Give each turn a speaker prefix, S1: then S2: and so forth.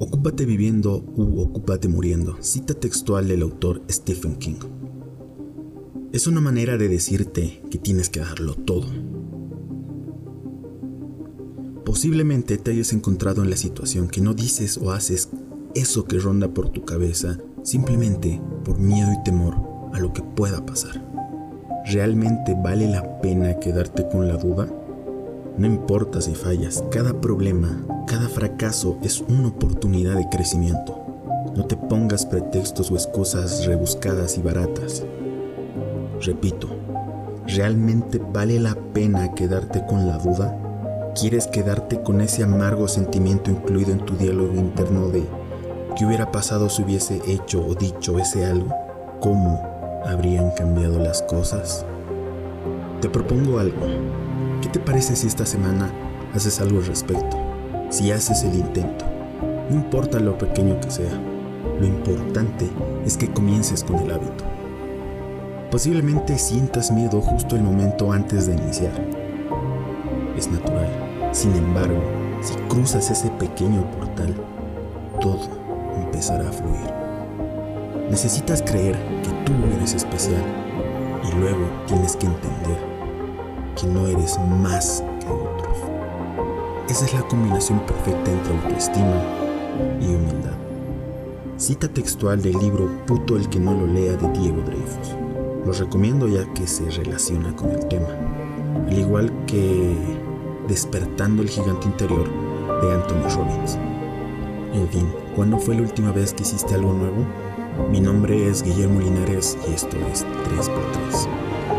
S1: Ocúpate viviendo u ocúpate muriendo, cita textual del autor Stephen King. Es una manera de decirte que tienes que darlo todo. Posiblemente te hayas encontrado en la situación que no dices o haces eso que ronda por tu cabeza simplemente por miedo y temor a lo que pueda pasar. ¿Realmente vale la pena quedarte con la duda? No importa si fallas, cada problema, cada fracaso es una oportunidad de crecimiento. No te pongas pretextos o excusas rebuscadas y baratas. Repito, ¿realmente vale la pena quedarte con la duda? ¿Quieres quedarte con ese amargo sentimiento incluido en tu diálogo interno de qué hubiera pasado si hubiese hecho o dicho ese algo? ¿Cómo habrían cambiado las cosas? Te propongo algo. ¿Qué te parece si esta semana haces algo al respecto? Si haces el intento. No importa lo pequeño que sea. Lo importante es que comiences con el hábito. Posiblemente sientas miedo justo el momento antes de iniciar. Es natural. Sin embargo, si cruzas ese pequeño portal, todo empezará a fluir. Necesitas creer que tú eres especial y luego tienes que entender que no eres más que otros. Esa es la combinación perfecta entre autoestima y humildad. Cita textual del libro Puto el que no lo lea de Diego Dreyfus. Lo recomiendo ya que se relaciona con el tema, al igual que Despertando el gigante interior de Anthony Robbins. En fin, ¿cuándo fue la última vez que hiciste algo nuevo? Mi nombre es Guillermo Linares y esto es 3x3.